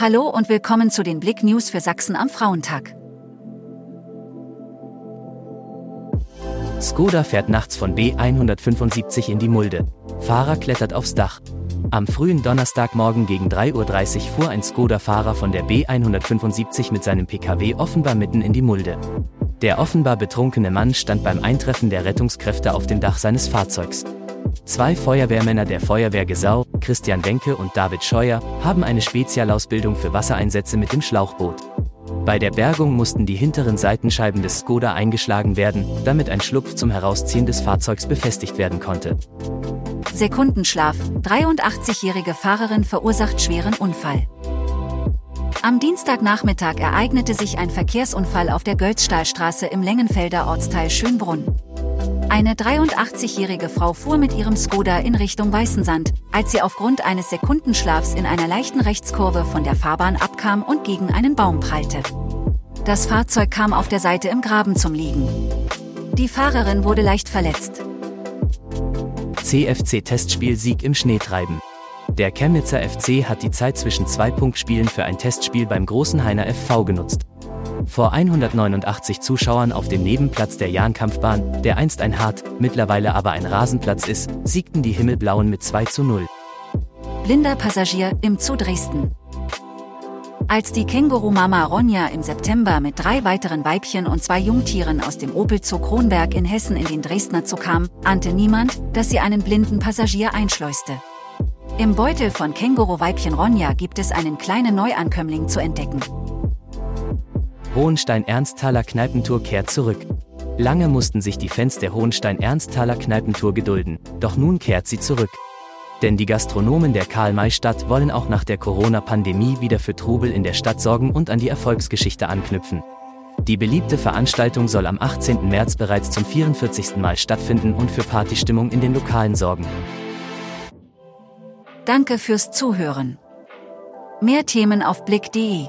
Hallo und willkommen zu den Blick News für Sachsen am Frauentag. Skoda fährt nachts von B175 in die Mulde. Fahrer klettert aufs Dach. Am frühen Donnerstagmorgen gegen 3.30 Uhr fuhr ein Skoda-Fahrer von der B175 mit seinem PKW offenbar mitten in die Mulde. Der offenbar betrunkene Mann stand beim Eintreffen der Rettungskräfte auf dem Dach seines Fahrzeugs. Zwei Feuerwehrmänner der Feuerwehr Gesau, Christian Wenke und David Scheuer, haben eine Spezialausbildung für Wassereinsätze mit dem Schlauchboot. Bei der Bergung mussten die hinteren Seitenscheiben des Skoda eingeschlagen werden, damit ein Schlupf zum Herausziehen des Fahrzeugs befestigt werden konnte. Sekundenschlaf. 83-jährige Fahrerin verursacht schweren Unfall. Am Dienstagnachmittag ereignete sich ein Verkehrsunfall auf der Gölzstahlstraße im Längenfelder Ortsteil Schönbrunn. Eine 83-jährige Frau fuhr mit ihrem Skoda in Richtung Weißensand, als sie aufgrund eines Sekundenschlafs in einer leichten Rechtskurve von der Fahrbahn abkam und gegen einen Baum prallte. Das Fahrzeug kam auf der Seite im Graben zum Liegen. Die Fahrerin wurde leicht verletzt. CFC-Testspiel-Sieg im Schneetreiben. Der Chemnitzer FC hat die Zeit zwischen zwei Punktspielen für ein Testspiel beim Großenhainer FV genutzt. Vor 189 Zuschauern auf dem Nebenplatz der Jahnkampfbahn, der einst ein Hart, mittlerweile aber ein Rasenplatz ist, siegten die Himmelblauen mit 2 zu 0. Blinder Passagier im Zoo Dresden. Als die Känguru-Mama Ronja im September mit drei weiteren Weibchen und zwei Jungtieren aus dem Opel Zoo Kronberg in Hessen in den Dresdner Zoo kam, ahnte niemand, dass sie einen blinden Passagier einschleuste. Im Beutel von Känguru-Weibchen Ronja gibt es einen kleinen Neuankömmling zu entdecken. Hohenstein-Ernsthaler Kneipentour kehrt zurück. Lange mussten sich die Fans der Hohenstein-Ernsthaler Kneipentour gedulden, doch nun kehrt sie zurück. Denn die Gastronomen der Karl-May-Stadt wollen auch nach der Corona-Pandemie wieder für Trubel in der Stadt sorgen und an die Erfolgsgeschichte anknüpfen. Die beliebte Veranstaltung soll am 18. März bereits zum 44. Mal stattfinden und für Partystimmung in den Lokalen sorgen. Danke fürs Zuhören. Mehr Themen auf blick.de